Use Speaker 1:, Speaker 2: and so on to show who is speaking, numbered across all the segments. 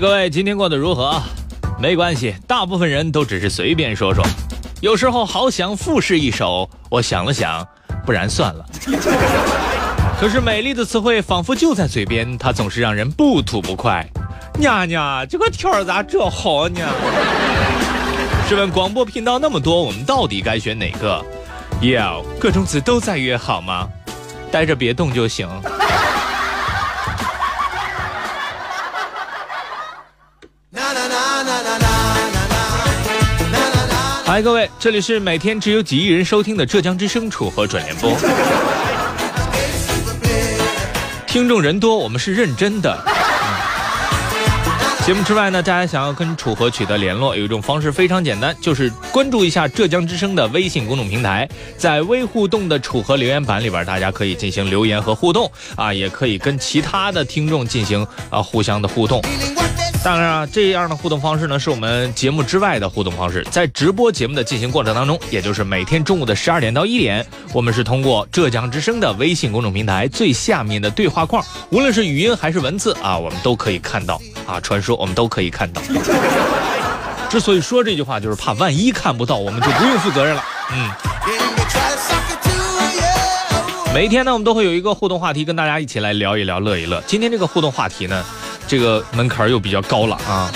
Speaker 1: 各位，今天过得如何？没关系，大部分人都只是随便说说。有时候好想复试一首，我想了想，不然算了。可是美丽的词汇仿佛就在嘴边，它总是让人不吐不快。娘娘，这个天儿咋这好呢？试问广播频道那么多，我们到底该选哪个？要各种词都在约好吗？待着别动就行。嗨，各位，这里是每天只有几亿人收听的浙江之声楚河转联播。听众人多，我们是认真的。节目之外呢，大家想要跟楚河取得联络，有一种方式非常简单，就是关注一下浙江之声的微信公众平台，在微互动的楚河留言板里边，大家可以进行留言和互动啊，也可以跟其他的听众进行啊互相的互动。当然啊，这样的互动方式呢，是我们节目之外的互动方式。在直播节目的进行过程当中，也就是每天中午的十二点到一点，我们是通过浙江之声的微信公众平台最下面的对话框，无论是语音还是文字啊，我们都可以看到啊。传说我们都可以看到。之所以说这句话，就是怕万一看不到，我们就不用负责任了。嗯。每一天呢，我们都会有一个互动话题，跟大家一起来聊一聊，乐一乐。今天这个互动话题呢？这个门槛又比较高了啊！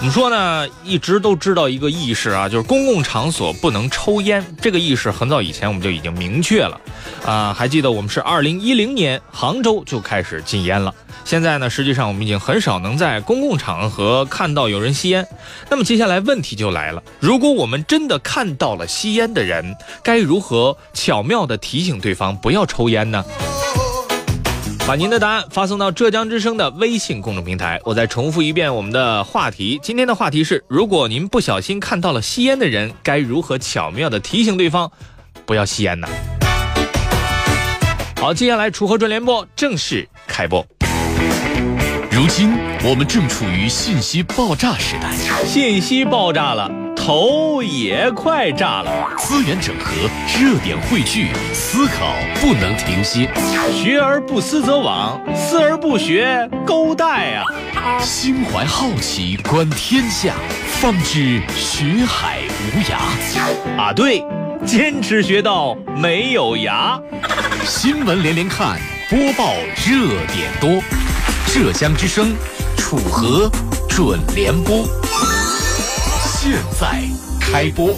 Speaker 1: 我们说呢，一直都知道一个意识啊，就是公共场所不能抽烟。这个意识很早以前我们就已经明确了啊。还记得我们是二零一零年杭州就开始禁烟了。现在呢，实际上我们已经很少能在公共场合看到有人吸烟。那么接下来问题就来了：如果我们真的看到了吸烟的人，该如何巧妙地提醒对方不要抽烟呢？把您的答案发送到浙江之声的微信公众平台。我再重复一遍我们的话题。今天的话题是：如果您不小心看到了吸烟的人，该如何巧妙地提醒对方不要吸烟呢？好，接下来楚河专联播正式开播。
Speaker 2: 如今我们正处于信息爆炸时代，
Speaker 1: 信息爆炸了。头也快炸了，
Speaker 2: 资源整合，热点汇聚，思考不能停歇。
Speaker 1: 学而不思则罔，思而不学，勾带啊！
Speaker 2: 心怀好奇，观天下，方知学海无涯。
Speaker 1: 啊，对，坚持学到没有涯。
Speaker 2: 新闻连连看，播报热点多。浙江之声，楚河准联播。现在开播。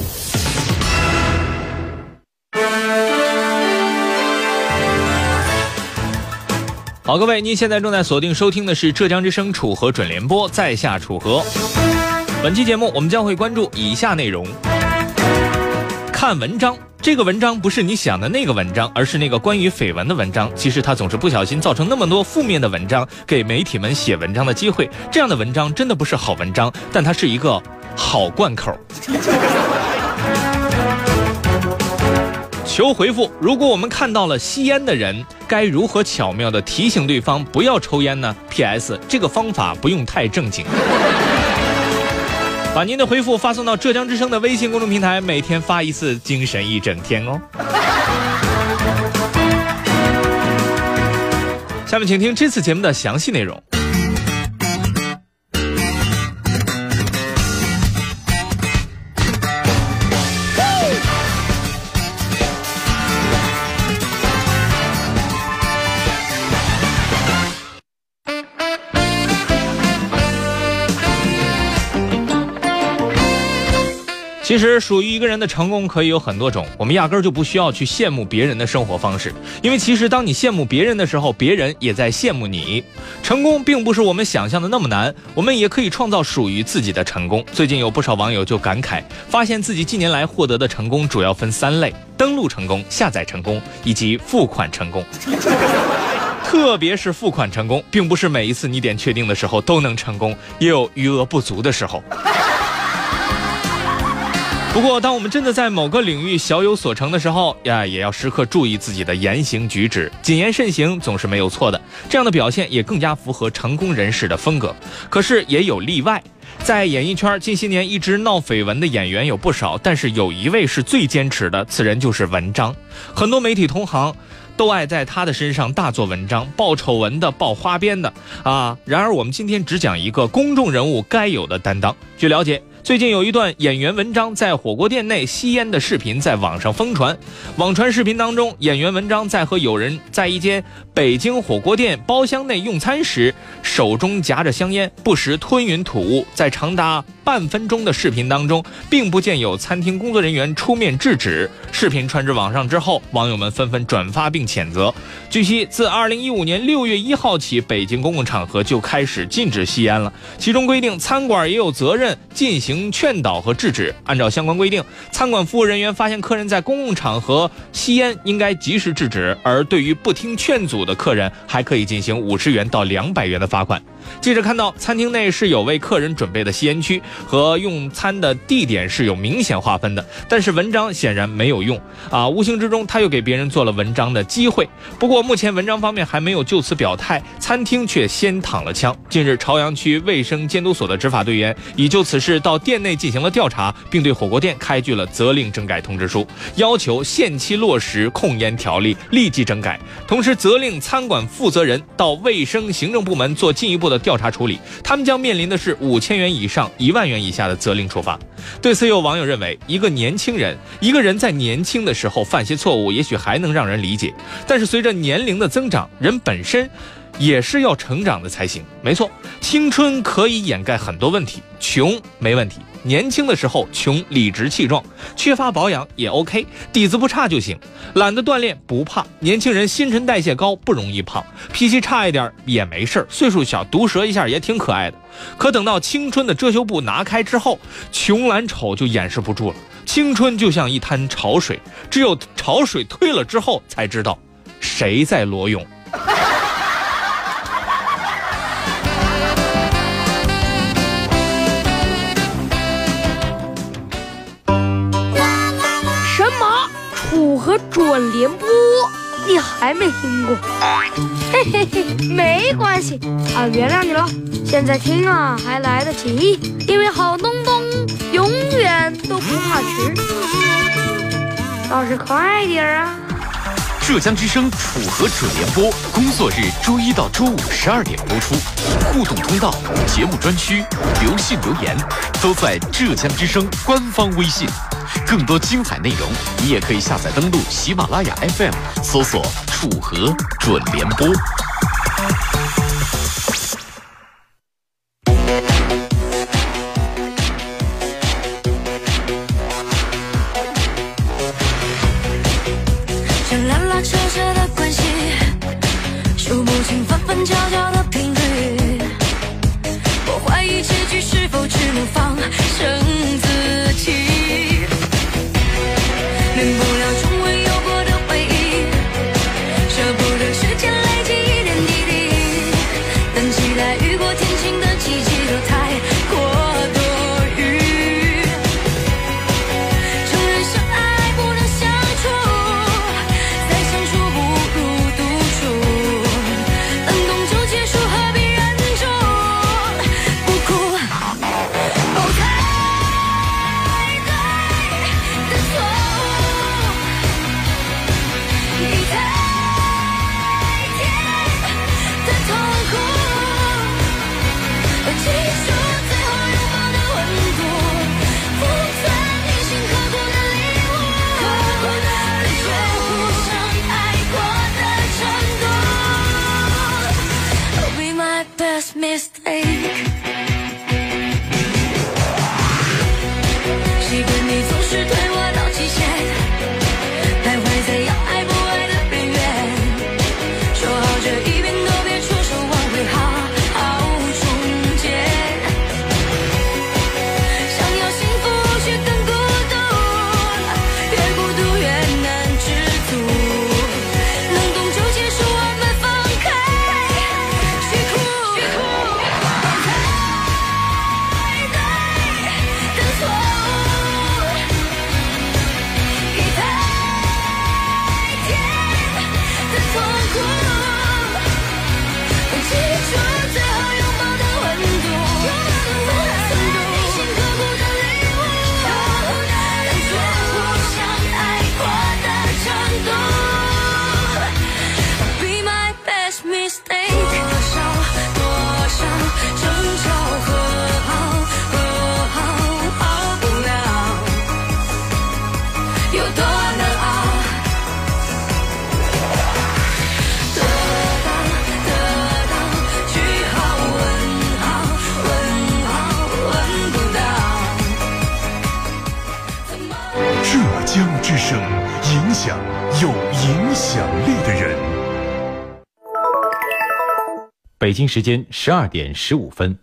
Speaker 1: 好，各位，您现在正在锁定收听的是浙江之声楚河准联播，在下楚河。本期节目我们将会关注以下内容：看文章。这个文章不是你想的那个文章，而是那个关于绯闻的文章。其实他总是不小心造成那么多负面的文章，给媒体们写文章的机会。这样的文章真的不是好文章，但它是一个好贯口。求回复：如果我们看到了吸烟的人，该如何巧妙的提醒对方不要抽烟呢？P.S. 这个方法不用太正经。把您的回复发送到浙江之声的微信公众平台，每天发一次，精神一整天哦。下面请听这次节目的详细内容。其实，属于一个人的成功可以有很多种，我们压根儿就不需要去羡慕别人的生活方式，因为其实当你羡慕别人的时候，别人也在羡慕你。成功并不是我们想象的那么难，我们也可以创造属于自己的成功。最近有不少网友就感慨，发现自己近年来获得的成功主要分三类：登录成功、下载成功以及付款成功。特别是付款成功，并不是每一次你点确定的时候都能成功，也有余额不足的时候。不过，当我们真的在某个领域小有所成的时候呀，也要时刻注意自己的言行举止，谨言慎行总是没有错的。这样的表现也更加符合成功人士的风格。可是也有例外，在演艺圈近些年一直闹绯闻的演员有不少，但是有一位是最坚持的，此人就是文章。很多媒体同行都爱在他的身上大做文章，爆丑闻的，爆花边的啊。然而，我们今天只讲一个公众人物该有的担当。据了解。最近有一段演员文章在火锅店内吸烟的视频在网上疯传。网传视频当中，演员文章在和友人在一间北京火锅店包厢内用餐时，手中夹着香烟，不时吞云吐雾。在长达半分钟的视频当中，并不见有餐厅工作人员出面制止。视频传至网上之后，网友们纷纷转发并谴责。据悉，自二零一五年六月一号起，北京公共场合就开始禁止吸烟了，其中规定餐馆也有责任进行。劝导和制止。按照相关规定，餐馆服务人员发现客人在公共场合吸烟，应该及时制止；而对于不听劝阻的客人，还可以进行五十元到两百元的罚款。记者看到，餐厅内是有为客人准备的吸烟区，和用餐的地点是有明显划分的。但是文章显然没有用啊，无形之中他又给别人做了文章的机会。不过目前文章方面还没有就此表态，餐厅却先躺了枪。近日，朝阳区卫生监督所的执法队员已就此事到店内进行了调查，并对火锅店开具了责令整改通知书，要求限期落实控烟条例，立即整改。同时责令餐馆负责人到卫生行政部门做进一步的。调查处理，他们将面临的是五千元以上一万元以下的责令处罚。对此，有网友认为，一个年轻人，一个人在年轻的时候犯些错误，也许还能让人理解。但是随着年龄的增长，人本身也是要成长的才行。没错，青春可以掩盖很多问题，穷没问题。年轻的时候穷，理直气壮，缺乏保养也 OK，底子不差就行。懒得锻炼不怕，年轻人新陈代谢高，不容易胖。脾气差一点也没事岁数小毒舌一下也挺可爱的。可等到青春的遮羞布拿开之后，穷懒丑就掩饰不住了。青春就像一滩潮水，只有潮水退了之后，才知道谁在裸泳。
Speaker 3: 准联播，你还没听过？嘿嘿嘿，没关系啊，原谅你了。现在听啊，还来得及，因为好东东永远都不怕迟。倒是快点啊！
Speaker 4: 浙江之声楚河准联播，工作日周一到周五十二点播出。互动通道、节目专区、留信留言，都在浙江之声官方微信。更多精彩内容，你也可以下载登录喜马拉雅 FM，搜索“楚河准联播”。
Speaker 5: 有影响力的人。
Speaker 2: 北京时间十二点十五分。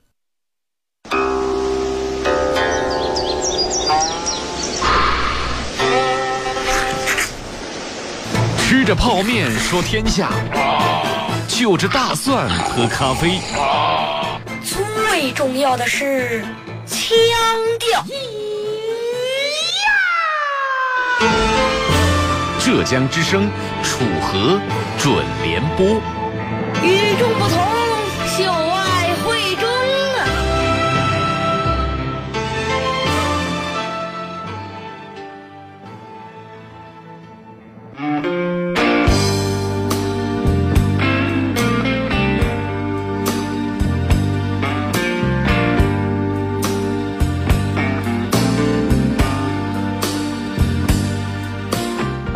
Speaker 2: 吃着泡面说天下，就着大蒜喝咖啡。
Speaker 3: 最重要的是腔调。
Speaker 2: 浙江之声楚河准联播，
Speaker 3: 与众不同，秀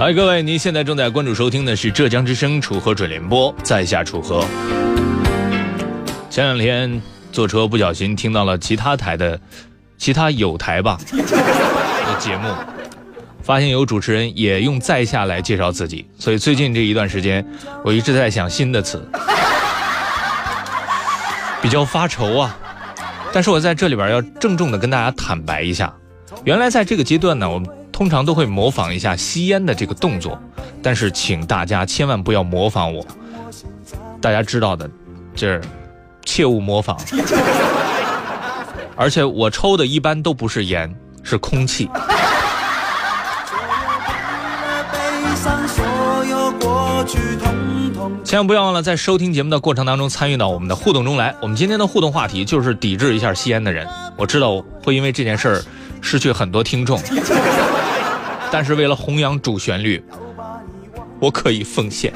Speaker 1: 嗨，各位，您现在正在关注收听的是浙江之声楚河准联播，在下楚河。前两天坐车不小心听到了其他台的其他有台吧的节目，发现有主持人也用在下来介绍自己，所以最近这一段时间，我一直在想新的词，比较发愁啊。但是我在这里边要郑重的跟大家坦白一下，原来在这个阶段呢，我们。通常都会模仿一下吸烟的这个动作，但是请大家千万不要模仿我。大家知道的，这切勿模仿。而且我抽的一般都不是烟，是空气。千万不要忘了在收听节目的过程当中参与到我们的互动中来。我们今天的互动话题就是抵制一下吸烟的人。我知道会因为这件事儿失去很多听众。但是为了弘扬主旋律，我可以奉献。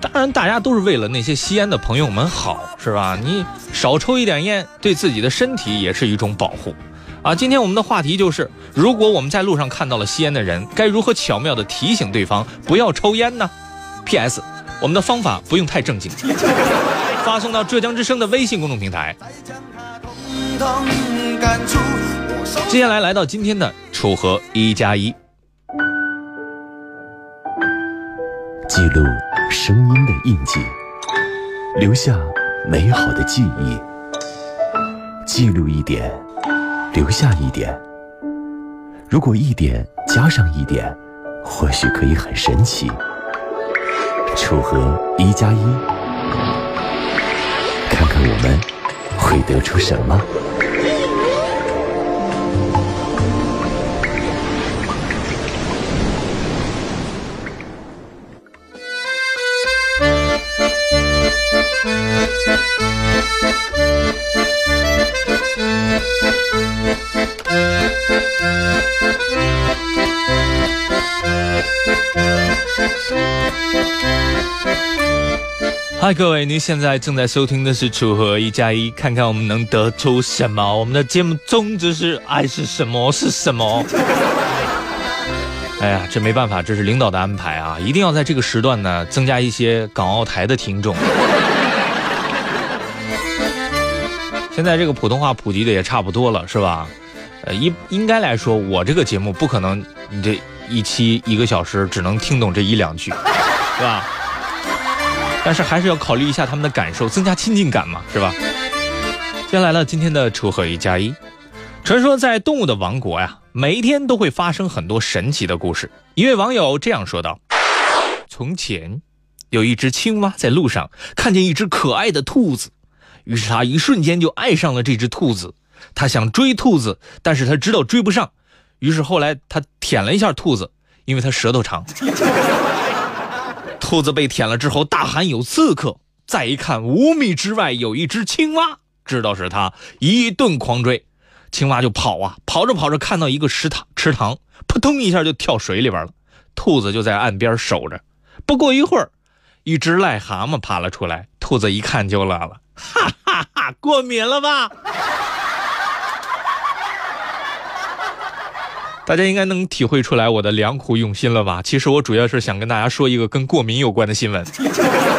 Speaker 1: 当然，大家都是为了那些吸烟的朋友们好，是吧？你少抽一点烟，对自己的身体也是一种保护。啊，今天我们的话题就是：如果我们在路上看到了吸烟的人，该如何巧妙地提醒对方不要抽烟呢？P.S. 我们的方法不用太正经，发送到浙江之声的微信公众平台。接下来来到今天的楚河一加一，
Speaker 5: 记录声音的印记，留下美好的记忆。记录一点，留下一点。如果一点加上一点，或许可以很神奇。楚河一加一，看看我们会得出什么。
Speaker 1: 嗨，各位，您现在正在收听的是楚河一加一，看看我们能得出什么。我们的节目宗旨是爱是什么是什么。哎呀，这没办法，这是领导的安排啊！一定要在这个时段呢，增加一些港澳台的听众。现在这个普通话普及的也差不多了，是吧？呃，应应该来说，我这个节目不可能，你这一期一个小时只能听懂这一两句，是吧？但是还是要考虑一下他们的感受，增加亲近感嘛，是吧？接下来了今天的楚河一加一。传说在动物的王国呀，每一天都会发生很多神奇的故事。一位网友这样说道：“从前，有一只青蛙在路上看见一只可爱的兔子，于是他一瞬间就爱上了这只兔子。他想追兔子，但是他知道追不上，于是后来他舔了一下兔子，因为他舌头长。兔子被舔了之后大喊有刺客，再一看五米之外有一只青蛙，知道是他，一顿狂追。”青蛙就跑啊，跑着跑着看到一个池塘，池塘扑通一下就跳水里边了。兔子就在岸边守着。不过一会儿，一只癞蛤蟆爬了出来。兔子一看就乐了，哈哈哈！过敏了吧？大家应该能体会出来我的良苦用心了吧？其实我主要是想跟大家说一个跟过敏有关的新闻。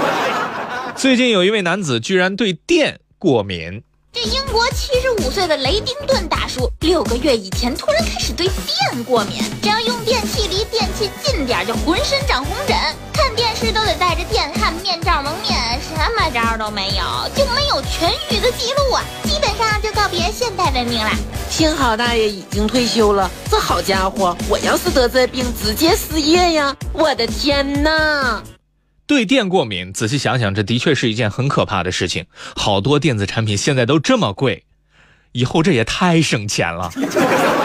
Speaker 1: 最近有一位男子居然对电过敏。
Speaker 6: 这英国七十五岁的雷丁顿大叔，六个月以前突然开始对电过敏，只要用电器离电器近点就浑身长红疹，看电视都得带着电焊面罩蒙面，什么招都没有，就没有痊愈的记录啊，基本上就告别现代文明了。
Speaker 7: 幸好大爷已经退休了，这好家伙，我要是得这病，直接失业呀！我的天呐！
Speaker 1: 对电过敏，仔细想想，这的确是一件很可怕的事情。好多电子产品现在都这么贵，以后这也太省钱了。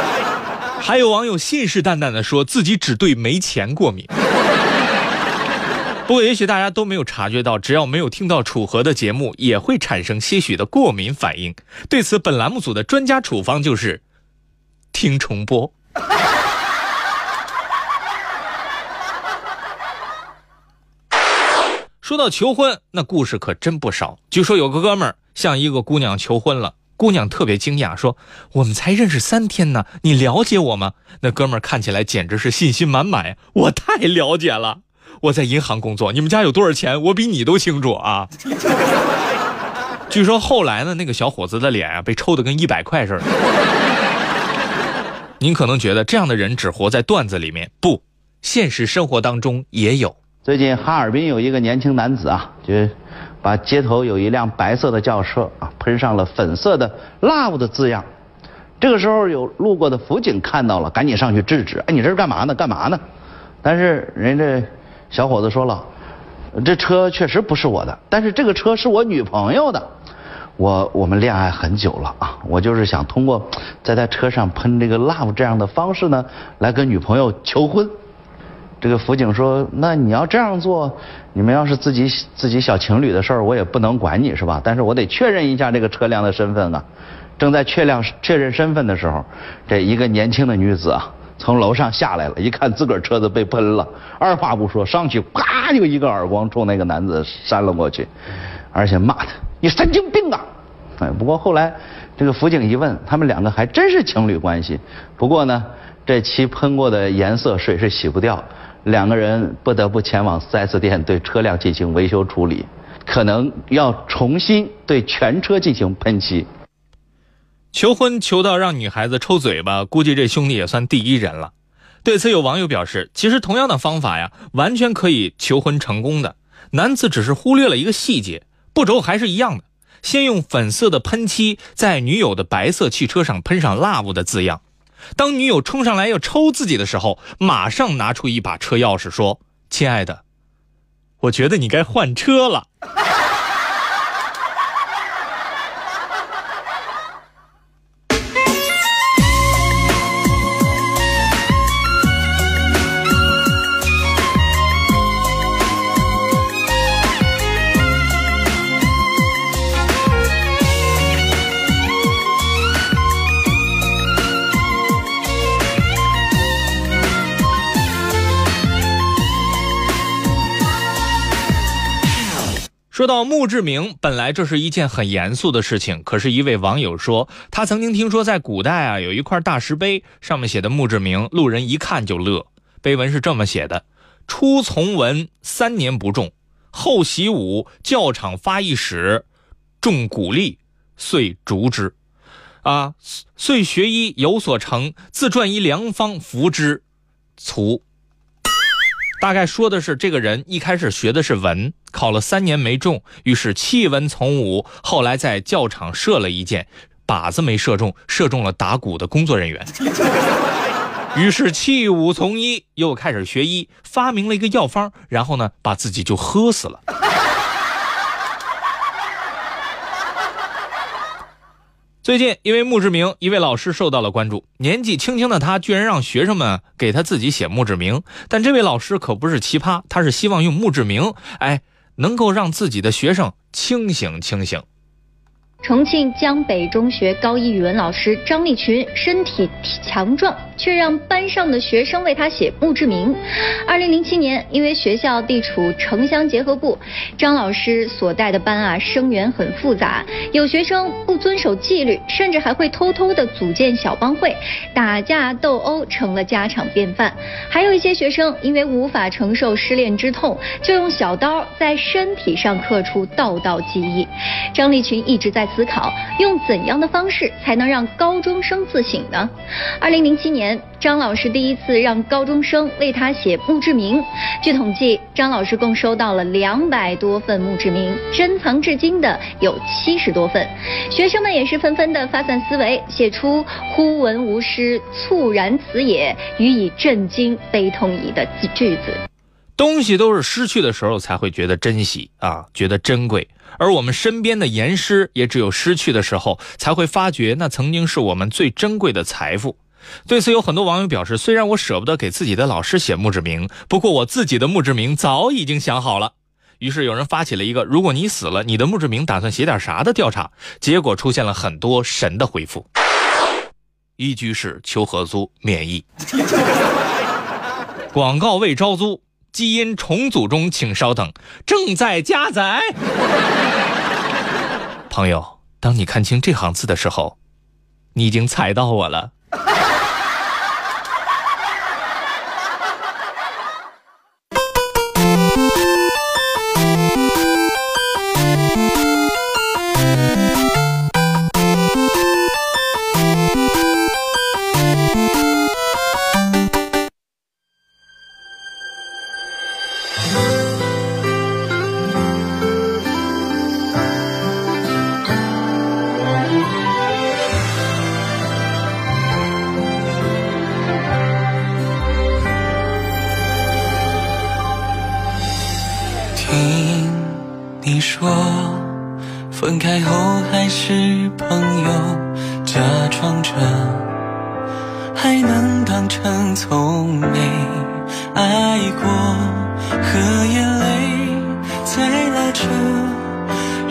Speaker 1: 还有网友信誓旦旦地说自己只对没钱过敏。不过，也许大家都没有察觉到，只要没有听到楚河的节目，也会产生些许的过敏反应。对此，本栏目组的专家处方就是听重播。说到求婚，那故事可真不少。据说有个哥们儿向一个姑娘求婚了，姑娘特别惊讶，说：“我们才认识三天呢，你了解我吗？”那哥们儿看起来简直是信心满满！我太了解了，我在银行工作，你们家有多少钱，我比你都清楚啊。据说后来呢，那个小伙子的脸啊被抽得跟一百块似的。您可能觉得这样的人只活在段子里面，不，现实生活当中也有。
Speaker 8: 最近哈尔滨有一个年轻男子啊，就把街头有一辆白色的轿车啊喷上了粉色的 “love” 的字样。这个时候有路过的辅警看到了，赶紧上去制止。哎，你这是干嘛呢？干嘛呢？但是人这小伙子说了，这车确实不是我的，但是这个车是我女朋友的。我我们恋爱很久了啊，我就是想通过在他车上喷这个 “love” 这样的方式呢，来跟女朋友求婚。这个辅警说：“那你要这样做，你们要是自己自己小情侣的事儿，我也不能管你是吧？但是我得确认一下这个车辆的身份啊。”正在确认确认身份的时候，这一个年轻的女子啊，从楼上下来了，一看自个儿车子被喷了，二话不说上去啪就一个耳光冲那个男子扇了过去，而且骂他：“你神经病啊！”哎，不过后来这个辅警一问，他们两个还真是情侣关系。不过呢，这漆喷过的颜色水是洗不掉。两个人不得不前往 4S 店对车辆进行维修处理，可能要重新对全车进行喷漆。
Speaker 1: 求婚求到让女孩子抽嘴巴，估计这兄弟也算第一人了。对此，有网友表示，其实同样的方法呀，完全可以求婚成功的。男子只是忽略了一个细节，步骤还是一样的：先用粉色的喷漆在女友的白色汽车上喷上 “love” 的字样。当女友冲上来要抽自己的时候，马上拿出一把车钥匙说：“亲爱的，我觉得你该换车了。”到墓志铭，本来这是一件很严肃的事情。可是，一位网友说，他曾经听说在古代啊，有一块大石碑，上面写的墓志铭，路人一看就乐。碑文是这么写的：“初从文，三年不中；后习武，教场发一矢，中鼓励，遂逐之。啊，遂学医有所成，自撰一良方，服之，卒。”大概说的是，这个人一开始学的是文，考了三年没中，于是弃文从武。后来在教场射了一箭，靶子没射中，射中了打鼓的工作人员。于是弃武从医，又开始学医，发明了一个药方，然后呢，把自己就喝死了。最近，因为墓志铭，一位老师受到了关注。年纪轻轻的他，居然让学生们给他自己写墓志铭。但这位老师可不是奇葩，他是希望用墓志铭，哎，能够让自己的学生清醒清醒。
Speaker 9: 重庆江北中学高一语文老师张立群身体强壮，却让班上的学生为他写墓志铭。二零零七年，因为学校地处城乡结合部，张老师所带的班啊生源很复杂，有学生不遵守纪律，甚至还会偷偷的组建小帮会，打架斗殴成了家常便饭。还有一些学生因为无法承受失恋之痛，就用小刀在身体上刻出道道记忆。张立群一直在。思考，用怎样的方式才能让高中生自省呢？二零零七年，张老师第一次让高中生为他写墓志铭。据统计，张老师共收到了两百多份墓志铭，珍藏至今的有七十多份。学生们也是纷纷的发散思维，写出“忽闻吾师，猝然此也，予以震惊悲痛矣”的句子。
Speaker 1: 东西都是失去的时候才会觉得珍惜啊，觉得珍贵。而我们身边的严师，也只有失去的时候才会发觉，那曾经是我们最珍贵的财富。对此，有很多网友表示，虽然我舍不得给自己的老师写墓志铭，不过我自己的墓志铭早已经想好了。于是有人发起了一个“如果你死了，你的墓志铭打算写点啥”的调查，结果出现了很多神的回复。一居室求合租免疫，广告未招租。基因重组中，请稍等，正在加载。朋友，当你看清这行字的时候，你已经踩到我了。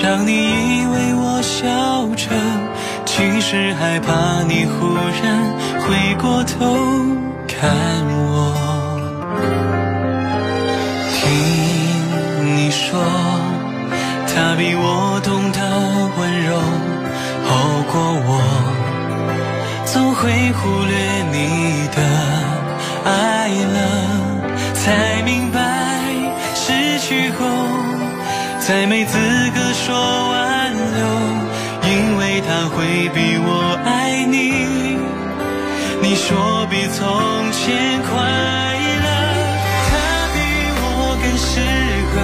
Speaker 10: 当你以为我笑着，其实害怕你忽然回过头看我。听你说他比我懂得温柔，好过我，总会忽略你的爱了，才明白失去后。再没资格说挽留，因为他会比我爱你。你说比从前快乐，他比我更适合，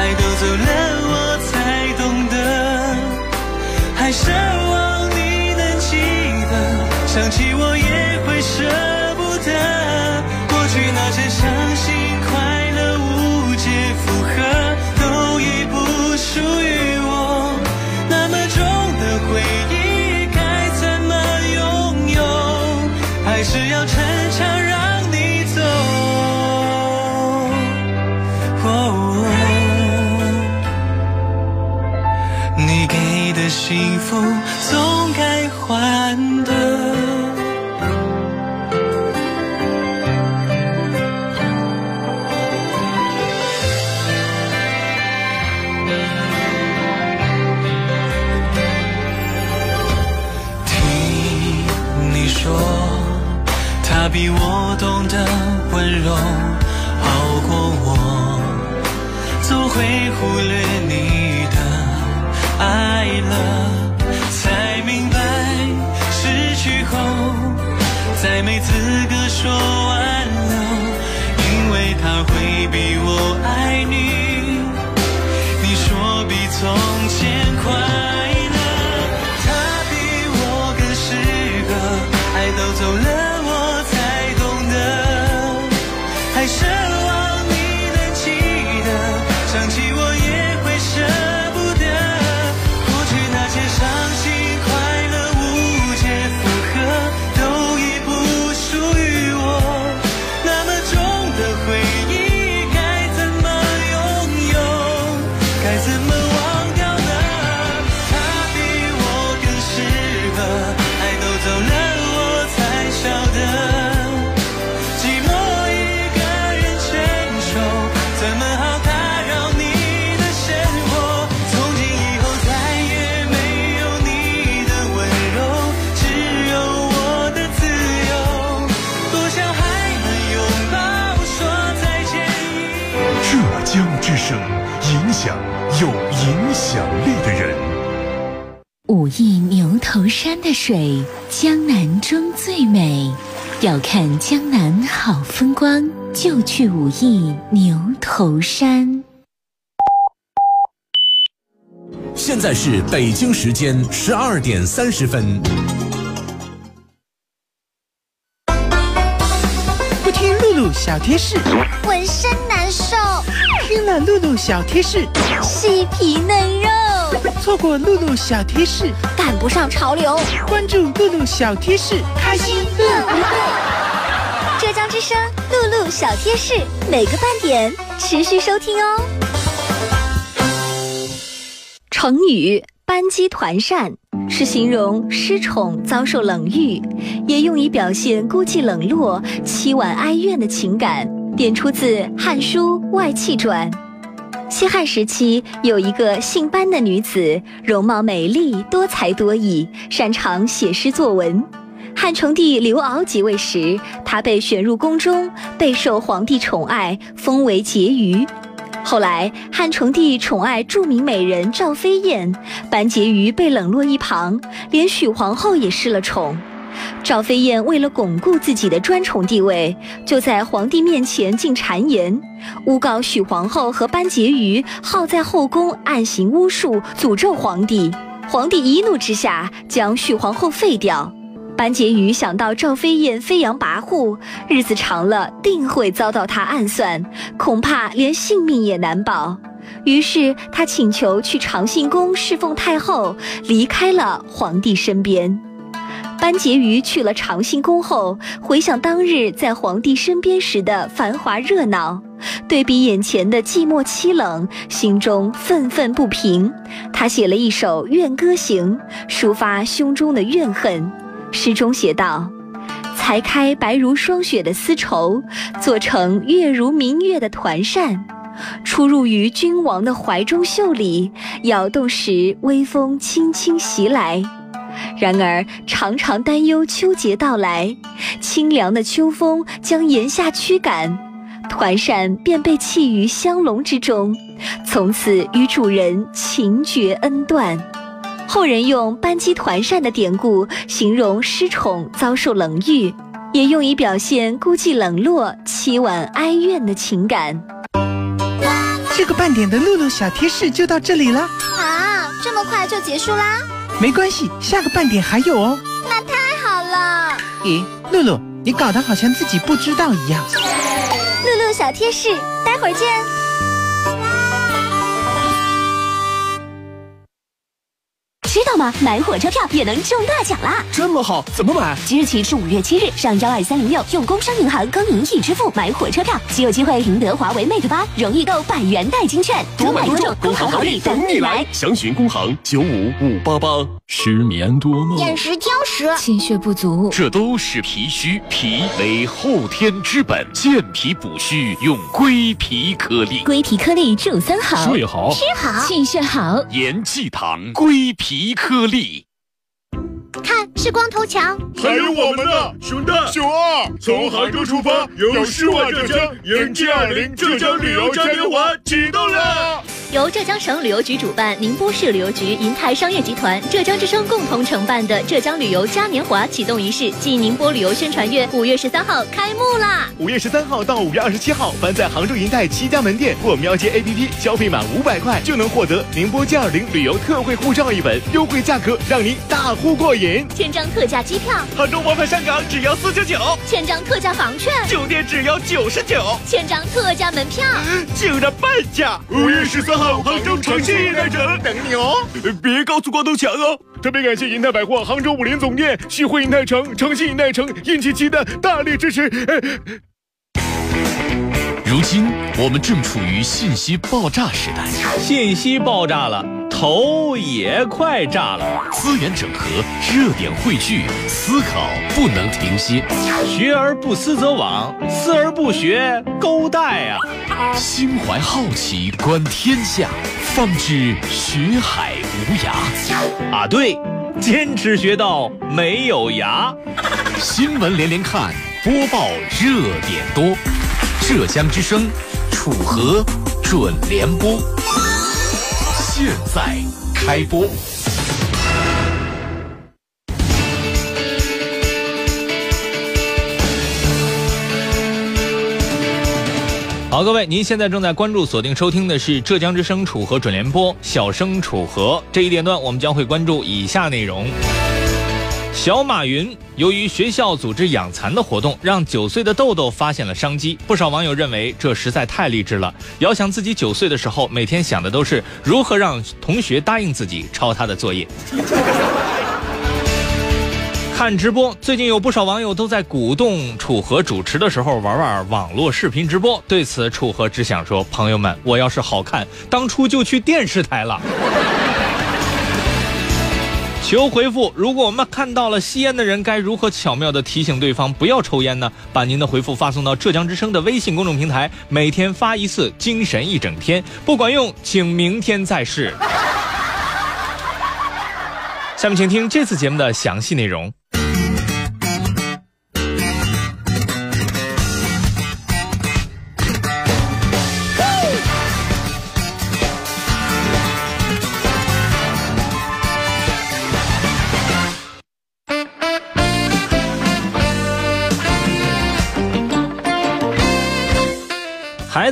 Speaker 10: 爱都走了我才懂得，还奢
Speaker 11: 望你能记得，想起比我懂得温柔，好过我，总会忽略你的爱了。才明白失去后再没资格说力的人。武义牛头山的水，江南中最美。要看江南好风光，就去武义牛头山。
Speaker 12: 现在是北京时间十二点三十分。
Speaker 13: 不听露露小贴士，
Speaker 14: 浑身难受；
Speaker 13: 听了露露小贴士，
Speaker 14: 细皮嫩肉。
Speaker 13: 错过露露小贴士，
Speaker 14: 赶不上潮流。
Speaker 13: 关注露露小贴士，开心乐不乐？
Speaker 14: 浙江之声露露小贴士，每个半点持续收听哦。
Speaker 9: 成语“班机团扇”是形容失宠遭受冷遇，也用以表现孤寂冷落、凄婉哀怨的情感。点出自《汉书·外戚传》。西汉时期，有一个姓班的女子，容貌美丽，多才多艺，擅长写诗作文。汉成帝刘骜即位时，她被选入宫中，备受皇帝宠爱，封为婕妤。后来，汉成帝宠爱著名美人赵飞燕，班婕妤被冷落一旁，连许皇后也失了宠。赵飞燕为了巩固自己的专宠地位，就在皇帝面前进谗言，诬告许皇后和班婕妤好在后宫暗行巫术，诅咒皇帝。皇帝一怒之下，将许皇后废掉。班婕妤想到赵飞燕飞扬跋扈，日子长了定会遭到他暗算，恐怕连性命也难保。于是他请求去长信宫侍奉太后，离开了皇帝身边。班婕妤去了长信宫后，回想当日在皇帝身边时的繁华热闹，对比眼前的寂寞凄冷，心中愤愤不平。他写了一首《怨歌行》，抒发胸中的怨恨。诗中写道：“裁开白如霜雪的丝绸，做成月如明月的团扇，出入于君王的怀中袖里，摇动时微风轻轻袭来。”然而，常常担忧秋节到来，清凉的秋风将炎夏驱赶，团扇便被弃于香笼之中，从此与主人情绝恩断。后人用“班机团扇”的典故形容失宠遭受冷遇，也用以表现孤寂冷落、凄婉哀怨的情感。
Speaker 13: 这个半点的露露小贴士就到这里了
Speaker 14: 啊！这么快就结束啦？
Speaker 13: 没关系，下个半点还有哦。
Speaker 14: 那太好了。
Speaker 13: 咦，露露，你搞得好像自己不知道一样。
Speaker 14: 露露小贴士，待会儿见。
Speaker 11: 知道吗？买火车票也能中大奖啦！
Speaker 12: 这么好，怎么买？
Speaker 11: 即日起至五月七日，上幺二三零六用工商银行更名易支付买火车票，即有机会赢得华为 Mate 八、容易购百元代金券，
Speaker 12: 多买多中，工行好礼等你来！详询工行九五五八八。失眠多梦，
Speaker 14: 眼食挑食，
Speaker 11: 气血不足，
Speaker 2: 这都是脾虚。脾为后天之本，健脾补虚用归脾颗粒。
Speaker 11: 归脾颗粒助三好：
Speaker 12: 睡好、
Speaker 14: 吃好、
Speaker 11: 气血好。
Speaker 2: 延气堂归脾颗粒。
Speaker 14: 看，是光头强，
Speaker 15: 还有我们的熊大、熊二，从杭州出发，游世外浙江，迎 G 二零浙江旅游嘉年华启动了。
Speaker 16: 由浙江省旅游局主办，宁波市旅游局、银泰商业集团、浙江之声共同承办的浙江旅游嘉年华启动仪式暨宁波旅游宣传月，五月十三号开幕啦！
Speaker 17: 五月十三号到五月二十七号，凡在杭州银泰七家门店或喵街 APP 消费满五百块，就能获得宁波 G 二零旅游特惠护照一本，优惠价格让您大呼过瘾！
Speaker 16: 千张特价机票，
Speaker 17: 杭州往返香港只要四九九；
Speaker 16: 千张特价房券，
Speaker 17: 酒店只要九十九；
Speaker 16: 千张特价门票，
Speaker 17: 竟然半价！
Speaker 15: 五月十三号。杭州长信银泰城
Speaker 17: 等你哦！
Speaker 15: 别告诉光头强哦！特别感谢银泰百货杭州五联总店、旭辉银泰城、诚信银泰城、印七七的大力支持。
Speaker 2: 如今我们正处于信息爆炸时代，
Speaker 1: 信息爆炸了，头也快炸了。
Speaker 2: 资源整合，热点汇聚，思考不能停歇。
Speaker 1: 学而不思则罔，思而不学，勾带啊！
Speaker 2: 心怀好奇，观天下，方知学海无涯。
Speaker 1: 啊，对，坚持学到没有涯。
Speaker 2: 新闻连连看，播报热点多。浙江之声，楚河准联播，现在开播。
Speaker 1: 好，各位，您现在正在关注、锁定收听的是浙江之声楚河准联播，小生楚河这一点段，我们将会关注以下内容。小马云由于学校组织养蚕的活动，让九岁的豆豆发现了商机。不少网友认为这实在太励志了。遥想自己九岁的时候，每天想的都是如何让同学答应自己抄他的作业。看直播，最近有不少网友都在鼓动楚河主持的时候玩玩网络视频直播。对此，楚河只想说：朋友们，我要是好看，当初就去电视台了。求回复！如果我们看到了吸烟的人，该如何巧妙地提醒对方不要抽烟呢？把您的回复发送到浙江之声的微信公众平台，每天发一次，精神一整天。不管用，请明天再试。下面请听这次节目的详细内容。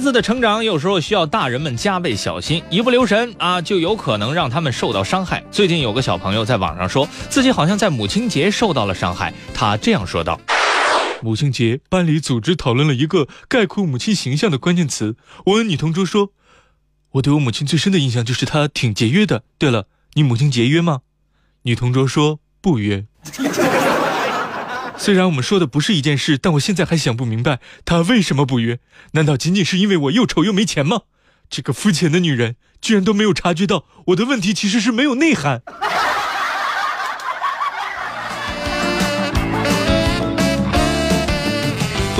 Speaker 1: 孩子的成长有时候需要大人们加倍小心，一不留神啊，就有可能让他们受到伤害。最近有个小朋友在网上说自己好像在母亲节受到了伤害，他这样说道：“
Speaker 18: 母亲节班里组织讨论了一个概括母亲形象的关键词。我问女同桌说，我对我母亲最深的印象就是她挺节约的。对了，你母亲节约吗？女同桌说不约。” 虽然我们说的不是一件事，但我现在还想不明白她为什么不约？难道仅仅是因为我又丑又没钱吗？这个肤浅的女人居然都没有察觉到我的问题其实是没有内涵。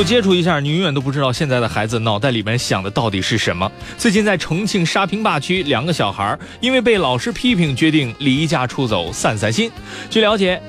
Speaker 1: 不接触一下，你永远都不知道现在的孩子脑袋里面想的到底是什么。最近在重庆沙坪坝区，两个小孩因为被老师批评，决定离家出走散散心。据了解。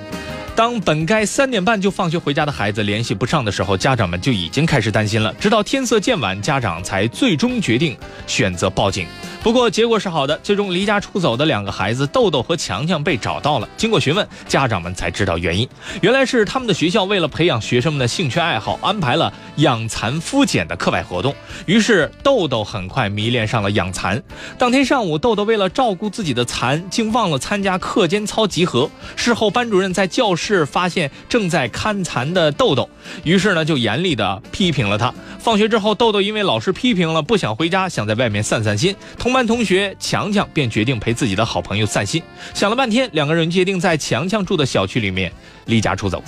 Speaker 1: 当本该三点半就放学回家的孩子联系不上的时候，家长们就已经开始担心了。直到天色渐晚，家长才最终决定选择报警。不过结果是好的，最终离家出走的两个孩子豆豆和强强被找到了。经过询问，家长们才知道原因，原来是他们的学校为了培养学生们的兴趣爱好，安排了养蚕孵茧的课外活动。于是豆豆很快迷恋上了养蚕。当天上午，豆豆为了照顾自己的蚕，竟忘了参加课间操集合。事后，班主任在教室发现正在看蚕的豆豆，于是呢就严厉的批评了他。放学之后，豆豆因为老师批评了，不想回家，想在外面散散心。同班同学强强便决定陪自己的好朋友散心。想了半天，两个人决定在强强住的小区里面离家出走，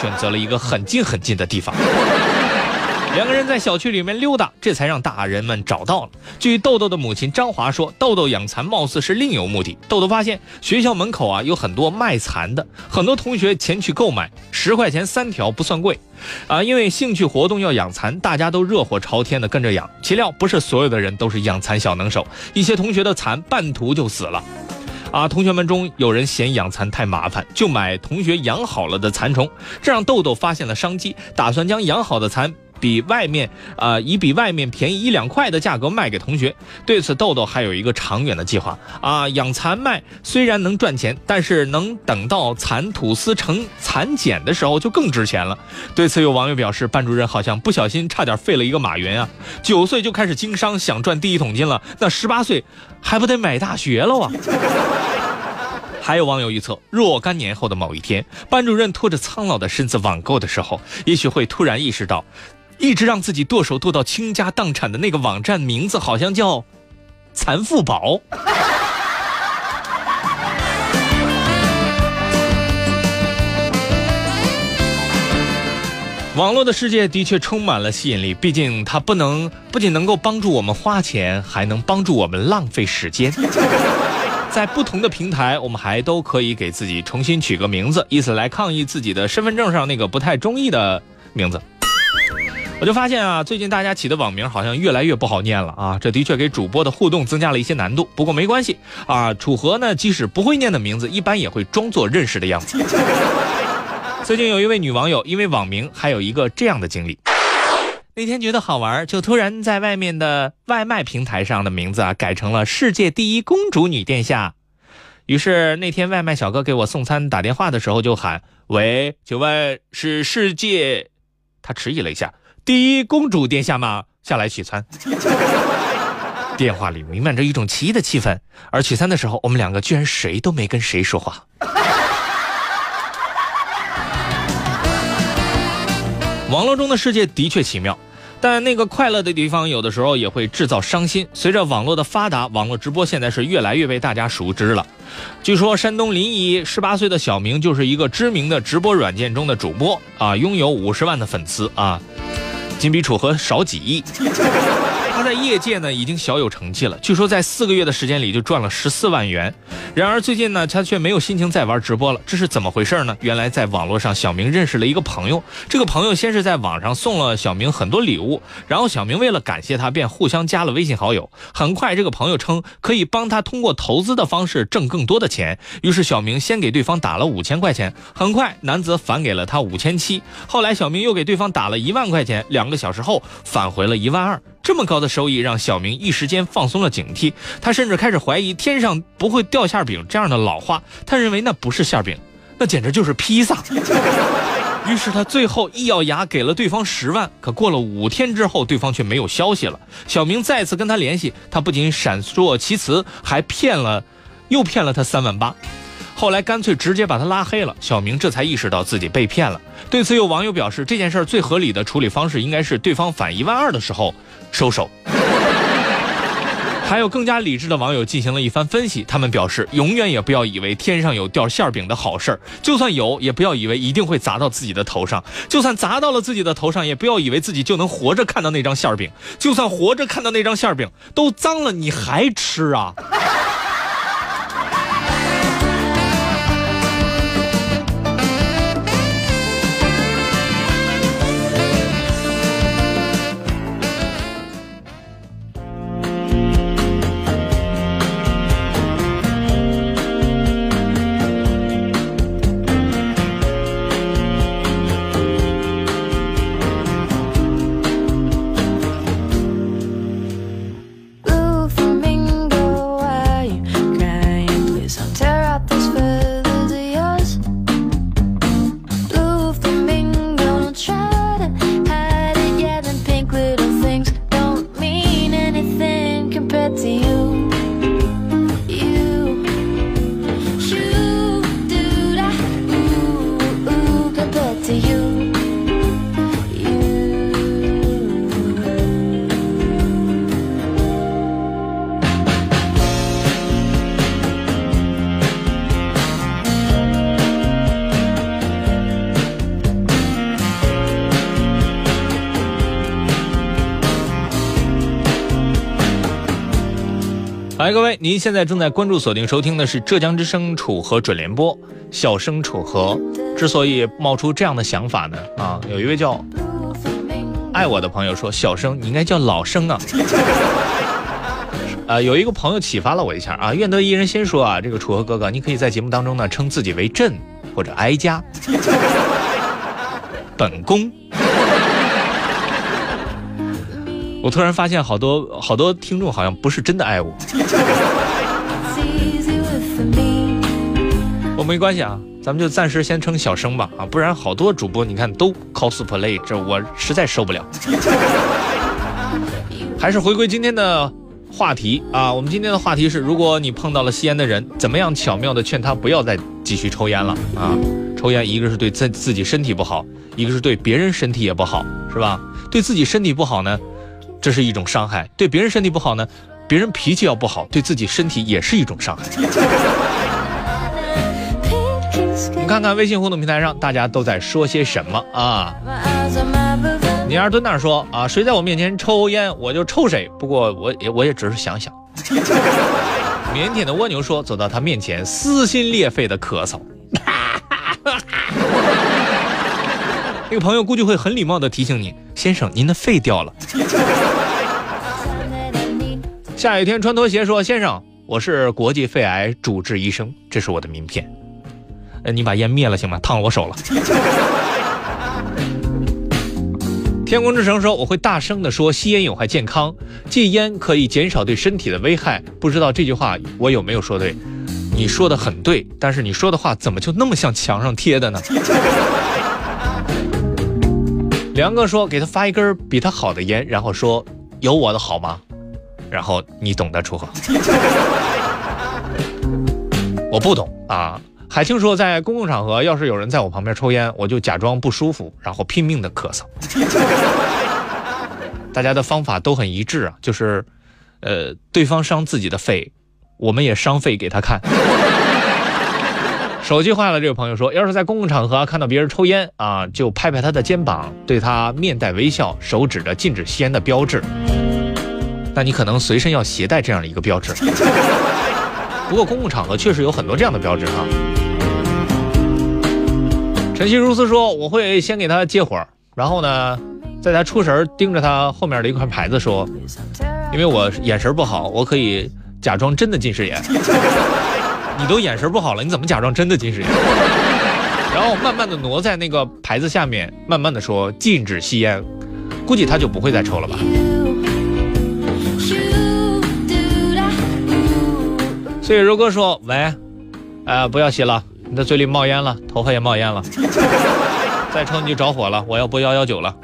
Speaker 1: 选择了一个很近很近的地方。两个人在小区里面溜达，这才让大人们找到了。据豆豆的母亲张华说，豆豆养蚕貌似是另有目的。豆豆发现学校门口啊有很多卖蚕的，很多同学前去购买，十块钱三条不算贵，啊，因为兴趣活动要养蚕，大家都热火朝天的跟着养。岂料不是所有的人都是养蚕小能手，一些同学的蚕半途就死了。啊，同学们中有人嫌养蚕太麻烦，就买同学养好了的蚕虫，这让豆豆发现了商机，打算将养好的蚕。比外面，呃，以比外面便宜一两块的价格卖给同学。对此，豆豆还有一个长远的计划啊，养蚕卖虽然能赚钱，但是能等到蚕吐丝成蚕茧的时候就更值钱了。对此，有网友表示，班主任好像不小心差点废了一个马云啊！九岁就开始经商，想赚第一桶金了，那十八岁还不得买大学了啊？还有网友预测，若干年后的某一天，班主任拖着苍老的身子网购的时候，也许会突然意识到。一直让自己剁手剁到倾家荡产的那个网站名字好像叫“残富宝”。网络的世界的确充满了吸引力，毕竟它不能不仅能够帮助我们花钱，还能帮助我们浪费时间。在不同的平台，我们还都可以给自己重新取个名字，以此来抗议自己的身份证上那个不太中意的名字。我就发现啊，最近大家起的网名好像越来越不好念了啊，这的确给主播的互动增加了一些难度。不过没关系啊，楚河呢，即使不会念的名字，一般也会装作认识的样子。最近有一位女网友因为网名还有一个这样的经历，那天觉得好玩，就突然在外面的外卖平台上的名字啊改成了“世界第一公主女殿下”。于是那天外卖小哥给我送餐打电话的时候就喊：“喂，请问是世界？”他迟疑了一下。第一公主殿下吗？下来取餐。电话里弥漫着一种奇异的气氛，而取餐的时候，我们两个居然谁都没跟谁说话。网络中的世界的确奇妙，但那个快乐的地方有的时候也会制造伤心。随着网络的发达，网络直播现在是越来越被大家熟知了。据说山东临沂十八岁的小明就是一个知名的直播软件中的主播啊，拥有五十万的粉丝啊，金比楚河少几亿。他在业界呢已经小有成绩了，据说在四个月的时间里就赚了十四万元。然而最近呢，他却没有心情再玩直播了，这是怎么回事呢？原来在网络上，小明认识了一个朋友，这个朋友先是在网上送了小明很多礼物，然后小明为了感谢他，便互相加了微信好友。很快，这个朋友称可以帮他通过投资的方式挣更多的钱，于是小明先给对方打了五千块钱，很快男子返给了他五千七。后来小明又给对方打了一万块钱，两个小时后返回了一万二。这么高的收益让小明一时间放松了警惕，他甚至开始怀疑“天上不会掉馅饼”这样的老话。他认为那不是馅饼，那简直就是披萨。于是他最后一咬牙给了对方十万。可过了五天之后，对方却没有消息了。小明再次跟他联系，他不仅闪烁其词，还骗了，又骗了他三万八。后来干脆直接把他拉黑了。小明这才意识到自己被骗了。对此，有网友表示，这件事最合理的处理方式应该是对方返一万二的时候。收手。还有更加理智的网友进行了一番分析，他们表示，永远也不要以为天上有掉馅饼的好事儿，就算有，也不要以为一定会砸到自己的头上；就算砸到了自己的头上，也不要以为自己就能活着看到那张馅饼；就算活着看到那张馅饼都脏了，你还吃啊？来，各位，您现在正在关注、锁定、收听的是浙江之声楚河准联播，小声楚河。之所以冒出这样的想法呢，啊，有一位叫爱我的朋友说，小声你应该叫老生啊。呃，有一个朋友启发了我一下啊，愿得一人心说啊，这个楚河哥哥，你可以在节目当中呢称自己为朕或者哀家，本宫。我突然发现，好多好多听众好像不是真的爱我。我没关系啊，咱们就暂时先称小生吧啊，不然好多主播你看都 cosplay，这我实在受不了。还是回归今天的话题啊，我们今天的话题是：如果你碰到了吸烟的人，怎么样巧妙的劝他不要再继续抽烟了啊？抽烟一个是对自自己身体不好，一个是对别人身体也不好，是吧？对自己身体不好呢？这是一种伤害，对别人身体不好呢，别人脾气要不好，对自己身体也是一种伤害。你看看微信互动平台上大家都在说些什么啊？你要是蹲那儿说啊，谁在我面前抽烟，我就抽谁。不过我也我也只是想想。腼腆的蜗牛说，走到他面前撕心裂肺的咳嗽。那个朋友估计会很礼貌的提醒你，先生，您的肺掉了。下雨天穿拖鞋说，先生，我是国际肺癌主治医生，这是我的名片。呃，你把烟灭了行吗？烫我手了。天空之城说，我会大声的说，吸烟有害健康，戒烟可以减少对身体的危害。不知道这句话我有没有说对？你说的很对，但是你说的话怎么就那么像墙上贴的呢？梁哥说：“给他发一根比他好的烟，然后说有我的好吗？然后你懂得楚河，我不懂啊。海清说，在公共场合，要是有人在我旁边抽烟，我就假装不舒服，然后拼命的咳嗽。大家的方法都很一致啊，就是，呃，对方伤自己的肺，我们也伤肺给他看。手机坏了，这位朋友说，要是在公共场合看到别人抽烟啊，就拍拍他的肩膀，对他面带微笑，手指着禁止吸烟的标志。那你可能随身要携带这样的一个标志。不过公共场合确实有很多这样的标志啊。晨曦如斯说，我会先给他接火，然后呢，在他出神盯着他后面的一块牌子说，因为我眼神不好，我可以假装真的近视眼。你都眼神不好了，你怎么假装真的近视眼？然后慢慢的挪在那个牌子下面，慢慢的说禁止吸烟，估计他就不会再抽了吧。所以如哥说，喂，呃，不要吸了，你的嘴里冒烟了，头发也冒烟了，再抽你就着火了，我要拨幺幺九了。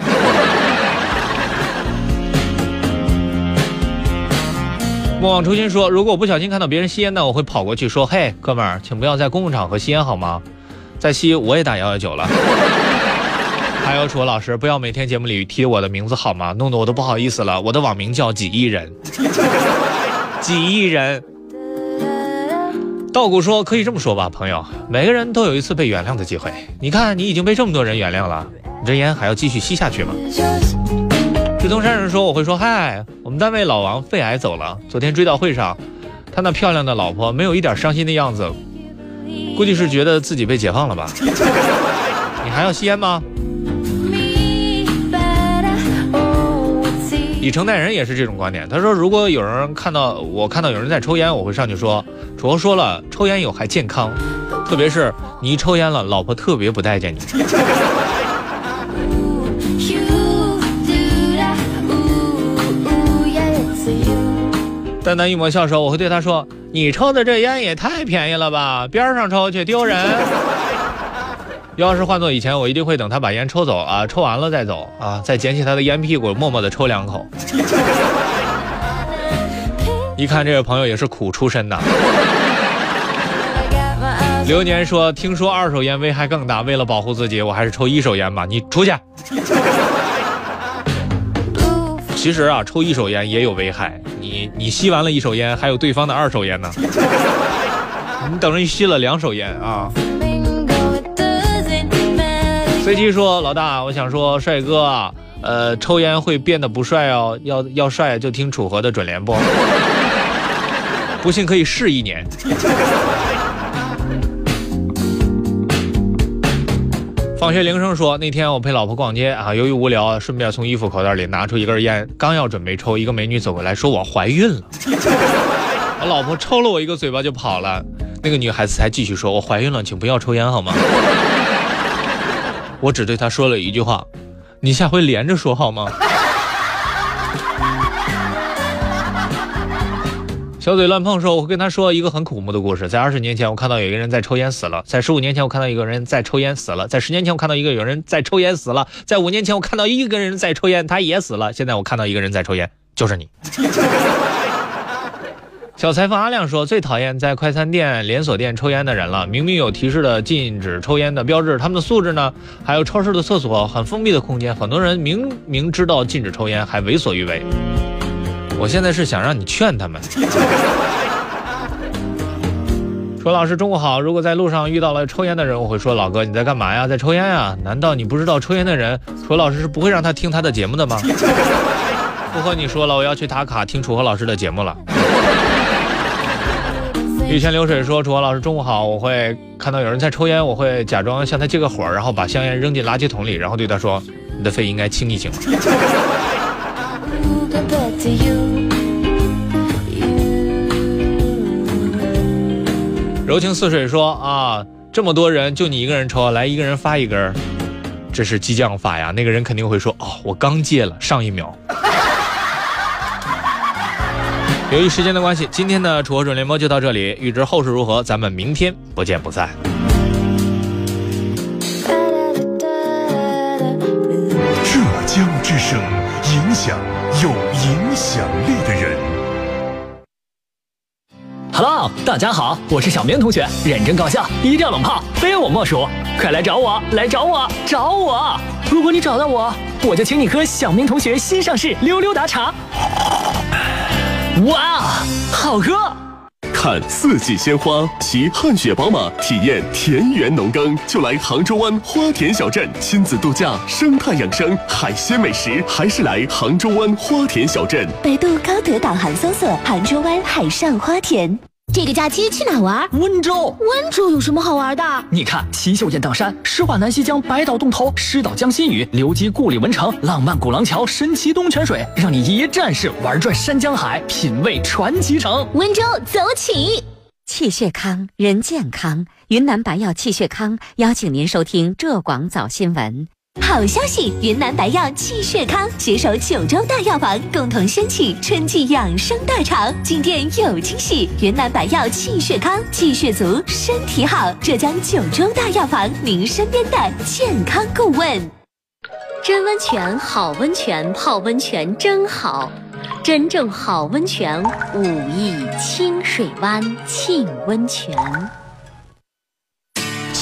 Speaker 1: 莫忘初心说：“如果我不小心看到别人吸烟呢，我会跑过去说：‘嘿，哥们儿，请不要在公共场合吸烟好吗？’再吸我也打幺幺九了。还有楚河老师，不要每天节目里提我的名字好吗？弄得我都不好意思了。我的网名叫几亿人，几亿人。道谷说：可以这么说吧，朋友，每个人都有一次被原谅的机会。你看，你已经被这么多人原谅了，你这烟还要继续吸下去吗？”志东山人说：“我会说嗨，我们单位老王肺癌走了。昨天追悼会上，他那漂亮的老婆没有一点伤心的样子，估计是觉得自己被解放了吧？你还要吸烟吗？”李成代人也是这种观点，他说：“如果有人看到我看到有人在抽烟，我会上去说，楚河说了，抽烟有害健康，特别是你一抽烟了，老婆特别不待见你。”淡淡一抹笑说：“我会对他说，你抽的这烟也太便宜了吧，边上抽去丢人。要是换做以前，我一定会等他把烟抽走啊，抽完了再走啊，再捡起他的烟屁股，默默的抽两口。一看这位朋友也是苦出身呐。”流年说：“听说二手烟危害更大，为了保护自己，我还是抽一手烟吧。你出去。”其实啊，抽一手烟也有危害。你你吸完了一手烟，还有对方的二手烟呢。你等于吸了两手烟啊。飞机说：“老大，我想说，帅哥，呃，抽烟会变得不帅哦。要要帅就听楚河的准联播。不信可以试一年。”放学铃声说，那天我陪老婆逛街啊，由于无聊，顺便从衣服口袋里拿出一根烟，刚要准备抽，一个美女走过来说我怀孕了。我 老婆抽了我一个嘴巴就跑了，那个女孩子才继续说，我怀孕了，请不要抽烟好吗？我只对他说了一句话，你下回连着说好吗？小嘴乱碰说：“我会跟他说一个很恐怖的故事。在二十年前，我看到有一个人在抽烟死了；在十五年前，我看到一个人在抽烟死了；在十年前，我看到一个有人在抽烟死了；在五年前，我看到一个人在抽烟，他也死了。现在我看到一个人在抽烟，就是你。”小裁缝阿亮说：“最讨厌在快餐店、连锁店抽烟的人了。明明有提示的禁止抽烟的标志，他们的素质呢？还有超市的厕所，很封闭的空间，很多人明明知道禁止抽烟，还为所欲为。”我现在是想让你劝他们。说老师中午好，如果在路上遇到了抽烟的人，我会说老哥你在干嘛呀？在抽烟呀？难道你不知道抽烟的人，楚老师是不会让他听他的节目的吗？不和你说了，我要去打卡听楚河老师的节目了。玉泉流水说楚河老师中午好，我会看到有人在抽烟，我会假装向他借个火，然后把香烟扔进垃圾桶里，然后对他说你的肺应该清一清。柔情似水说啊，这么多人就你一个人抽，来一个人发一根，这是激将法呀。那个人肯定会说哦，我刚戒了，上一秒。由于时间的关系，今天的楚河准联播就到这里。预知后事如何，咱们明天不见不散。
Speaker 17: 浙江之声
Speaker 5: 影响有影响力的人。
Speaker 19: Hello，大家好，我是小明同学，认真搞笑，低调冷泡，非我莫属。快来找我，来找我，找我！如果你找到我，我就请你喝小明同学新上市溜溜达茶。哇，好喝！
Speaker 12: 看四季鲜花，骑汗血宝马，体验田园农耕，就来杭州湾花田小镇亲子度假，生态养生，海鲜美食，还是来杭州湾花田小镇。
Speaker 14: 百度高德导航搜索杭州湾海上花田。
Speaker 16: 这个假期去哪玩？
Speaker 19: 温州。
Speaker 16: 温州有什么好玩的？
Speaker 19: 你看，奇秀雁荡山、诗画南溪江、百岛洞头、诗岛江心屿、刘基故里文城、浪漫古廊桥、神奇东泉水，让你一站式玩转山江海，品味传奇城。
Speaker 16: 温州走起！
Speaker 20: 气血康，人健康。云南白药气血康邀请您收听浙广早新闻。
Speaker 14: 好消息！云南白药气血康携手九州大药房，共同掀起春季养生大潮。今天有惊喜！云南白药气血康，气血足，身体好。浙江九州大药房，您身边的健康顾问。
Speaker 16: 真温泉，好温泉，泡温泉真好。真正好温泉，武义清水湾沁温泉。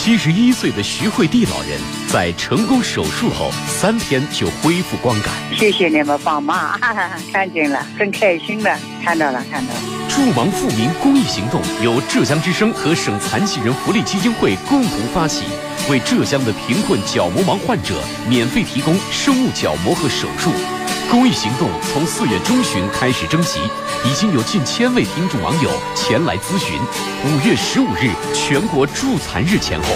Speaker 2: 七十一岁的徐惠娣老人在成功手术后三天就恢复光感。
Speaker 21: 谢谢你们帮忙，哈哈，看见了，很开心的，看到了，看到了。
Speaker 2: 助盲富民公益行动由浙江之声和省残疾人福利基金会共同发起，为浙江的贫困角膜盲患者免费提供生物角膜和手术。公益行动从四月中旬开始征集，已经有近千位听众网友前来咨询。五月十五日，全国助残日前后，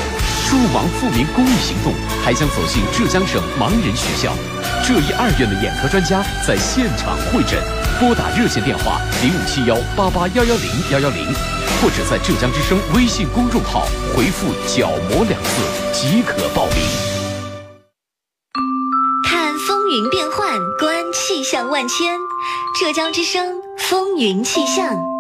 Speaker 2: 助盲富民公益行动还将走进浙江省盲人学校。浙医二院的眼科专家在现场会诊，拨打热线电话零五七幺八八幺幺零幺幺零，或者在浙江之声微信公众号回复“角膜”两字即可报名。
Speaker 14: 云变幻，观气象万千。浙江之声风云气象。